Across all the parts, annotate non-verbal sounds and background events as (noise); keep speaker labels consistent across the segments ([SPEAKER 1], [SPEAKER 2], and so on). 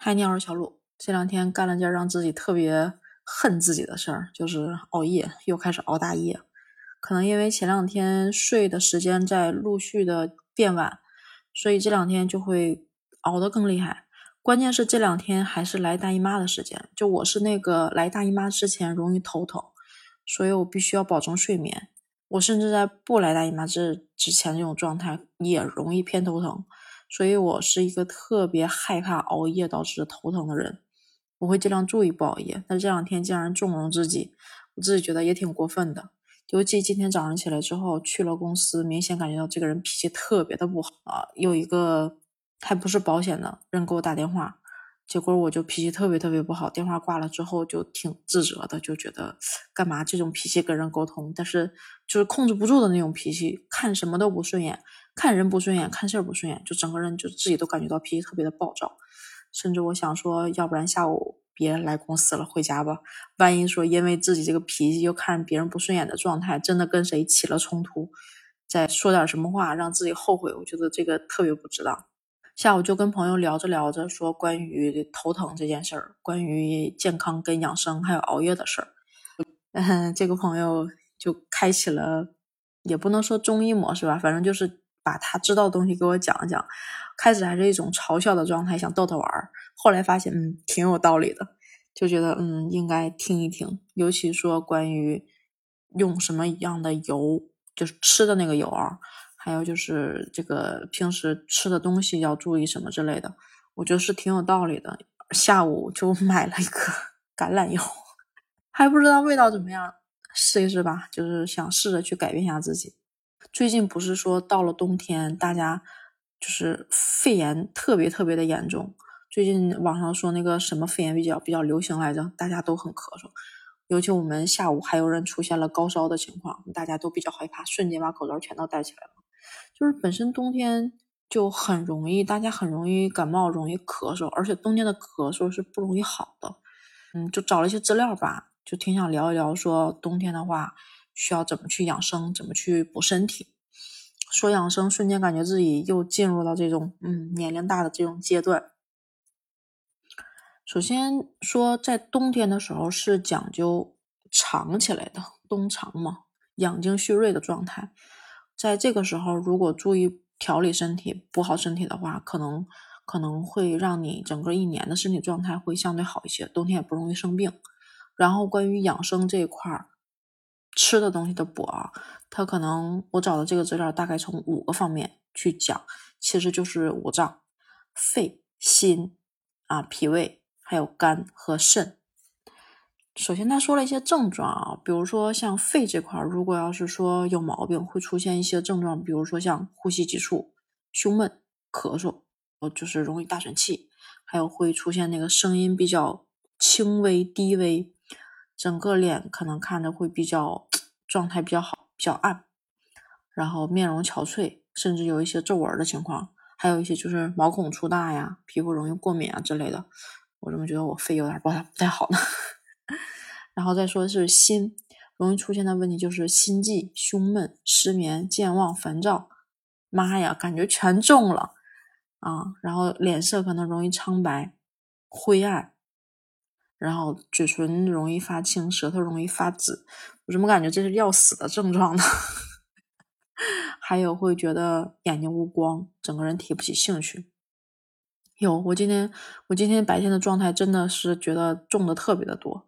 [SPEAKER 1] 嗨，你好，我是小鲁。这两天干了件让自己特别恨自己的事儿，就是熬夜，又开始熬大夜。可能因为前两天睡的时间在陆续的变晚，所以这两天就会熬得更厉害。关键是这两天还是来大姨妈的时间，就我是那个来大姨妈之前容易头疼，所以我必须要保证睡眠。我甚至在不来大姨妈之之前这种状态也容易偏头疼。所以我是一个特别害怕熬夜导致头疼的人，我会尽量注意不熬夜。但这两天竟然纵容自己，我自己觉得也挺过分的。尤其今天早上起来之后去了公司，明显感觉到这个人脾气特别的不好啊。有一个还不是保险的人给我打电话。结果我就脾气特别特别不好，电话挂了之后就挺自责的，就觉得干嘛这种脾气跟人沟通，但是就是控制不住的那种脾气，看什么都不顺眼，看人不顺眼，看事儿不顺眼，就整个人就自己都感觉到脾气特别的暴躁，甚至我想说，要不然下午别来公司了，回家吧。万一说因为自己这个脾气又看别人不顺眼的状态，真的跟谁起了冲突，再说点什么话让自己后悔，我觉得这个特别不值当。下午就跟朋友聊着聊着，说关于头疼这件事儿，关于健康跟养生，还有熬夜的事儿。嗯，(laughs) 这个朋友就开启了，也不能说中医模式吧，反正就是把他知道的东西给我讲一讲。开始还是一种嘲笑的状态，想逗他玩儿。后来发现，嗯，挺有道理的，就觉得嗯，应该听一听。尤其说关于用什么样的油，就是吃的那个油啊。还有就是这个平时吃的东西要注意什么之类的，我觉得是挺有道理的。下午就买了一个 (laughs) 橄榄油，还不知道味道怎么样，试一试吧。就是想试着去改变一下自己。最近不是说到了冬天，大家就是肺炎特别特别的严重。最近网上说那个什么肺炎比较比较流行来着，大家都很咳嗽。尤其我们下午还有人出现了高烧的情况，大家都比较害怕，瞬间把口罩全都戴起来了。就是本身冬天就很容易，大家很容易感冒，容易咳嗽，而且冬天的咳嗽是不容易好的。嗯，就找了一些资料吧，就挺想聊一聊，说冬天的话需要怎么去养生，怎么去补身体。说养生，瞬间感觉自己又进入到这种嗯年龄大的这种阶段。首先说，在冬天的时候是讲究藏起来的，冬藏嘛，养精蓄锐的状态。在这个时候，如果注意调理身体、补好身体的话，可能可能会让你整个一年的身体状态会相对好一些，冬天也不容易生病。然后关于养生这一块儿，吃的东西的补啊，它可能我找的这个资料大概从五个方面去讲，其实就是五脏：肺、心啊、脾胃，还有肝和肾。首先，他说了一些症状啊，比如说像肺这块，如果要是说有毛病，会出现一些症状，比如说像呼吸急促、胸闷、咳嗽，呃，就是容易大喘气，还有会出现那个声音比较轻微、低微，整个脸可能看着会比较状态比较好、比较暗，然后面容憔悴，甚至有一些皱纹的情况，还有一些就是毛孔粗大呀、皮肤容易过敏啊之类的。我怎么觉得我肺有点不太不太好呢？(laughs) 然后再说是心容易出现的问题，就是心悸、胸闷、失眠、健忘、烦躁。妈呀，感觉全中了啊！然后脸色可能容易苍白、灰暗，然后嘴唇容易发青，舌头容易发紫。我怎么感觉这是要死的症状呢？(laughs) 还有会觉得眼睛无光，整个人提不起兴趣。有，我今天我今天白天的状态真的是觉得重的特别的多。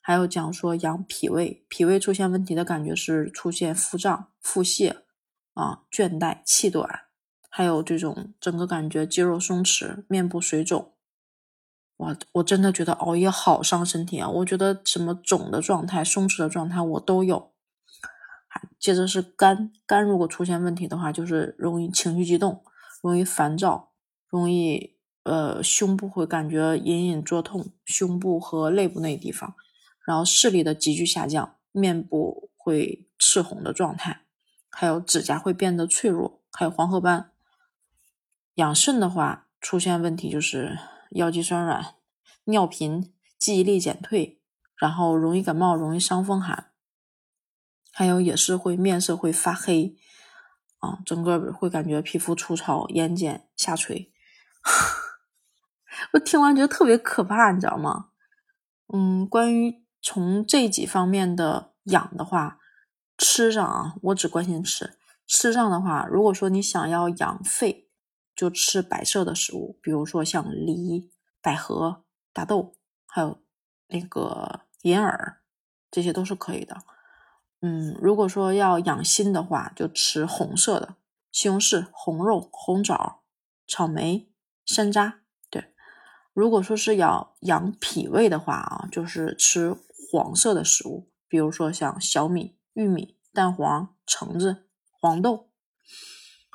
[SPEAKER 1] 还有讲说养脾胃，脾胃出现问题的感觉是出现腹胀、腹泻啊、倦怠、气短，还有这种整个感觉肌肉松弛、面部水肿。哇，我真的觉得熬夜好伤身体啊！我觉得什么肿的状态、松弛的状态我都有。还接着是肝，肝如果出现问题的话，就是容易情绪激动，容易烦躁，容易呃胸部会感觉隐隐作痛，胸部和肋部那地方。然后视力的急剧下降，面部会赤红的状态，还有指甲会变得脆弱，还有黄褐斑。养肾的话，出现问题就是腰肌酸软、尿频、记忆力减退，然后容易感冒、容易伤风寒，还有也是会面色会发黑，啊，整个会感觉皮肤粗糙、眼睑下垂。(laughs) 我听完觉得特别可怕，你知道吗？嗯，关于从这几方面的养的话，吃上啊，我只关心吃。吃上的话，如果说你想要养肺，就吃白色的食物，比如说像梨、百合、大豆，还有那个银耳，这些都是可以的。嗯，如果说要养心的话，就吃红色的，西红柿、红肉、红枣、草莓、山楂。对，如果说是要养脾胃的话啊，就是吃黄色的食物，比如说像小米、玉米、蛋黄、橙子。黄豆，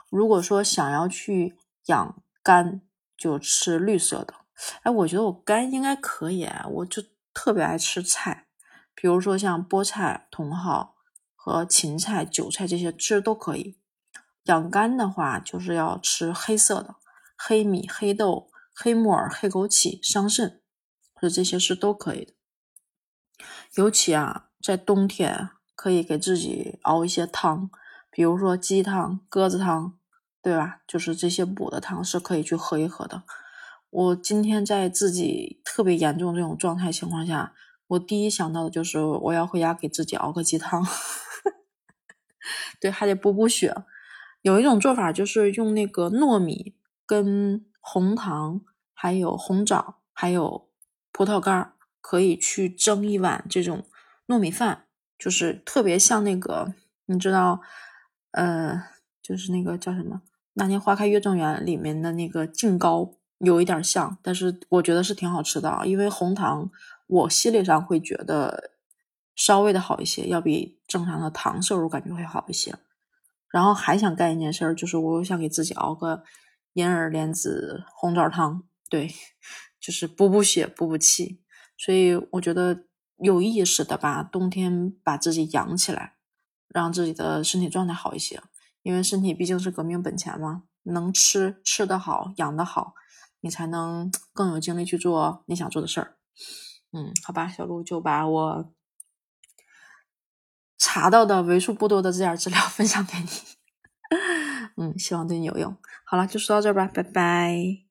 [SPEAKER 1] 如果说想要去养肝，就吃绿色的。哎，我觉得我肝应该可以，啊我就特别爱吃菜，比如说像菠菜、茼蒿和芹菜、韭菜这些吃都可以。养肝的话，就是要吃黑色的，黑米、黑豆、黑木耳、黑枸杞桑葚，或者这些是都可以的。尤其啊，在冬天可以给自己熬一些汤。比如说鸡汤、鸽子汤，对吧？就是这些补的汤是可以去喝一喝的。我今天在自己特别严重这种状态情况下，我第一想到的就是我要回家给自己熬个鸡汤，(laughs) 对，还得补补血。有一种做法就是用那个糯米跟红糖，还有红枣，还有葡萄干，可以去蒸一碗这种糯米饭，就是特别像那个，你知道。呃，就是那个叫什么《那年花开月正圆》里面的那个净糕，有一点像，但是我觉得是挺好吃的啊。因为红糖，我心理上会觉得稍微的好一些，要比正常的糖摄入感觉会好一些。然后还想干一件事儿，就是我想给自己熬个银耳莲子红枣汤，对，就是补补血、补补气。所以我觉得有意识的吧，冬天把自己养起来。让自己的身体状态好一些，因为身体毕竟是革命本钱嘛。能吃吃得好，养得好，你才能 (tsk) 更有精力去做你想做的事儿。嗯，好吧，小鹿就把我查到的为数不多的这点资料 (laughs) 分享给你。(laughs) 嗯，希望对你有用。好了，就说到这儿吧，拜拜。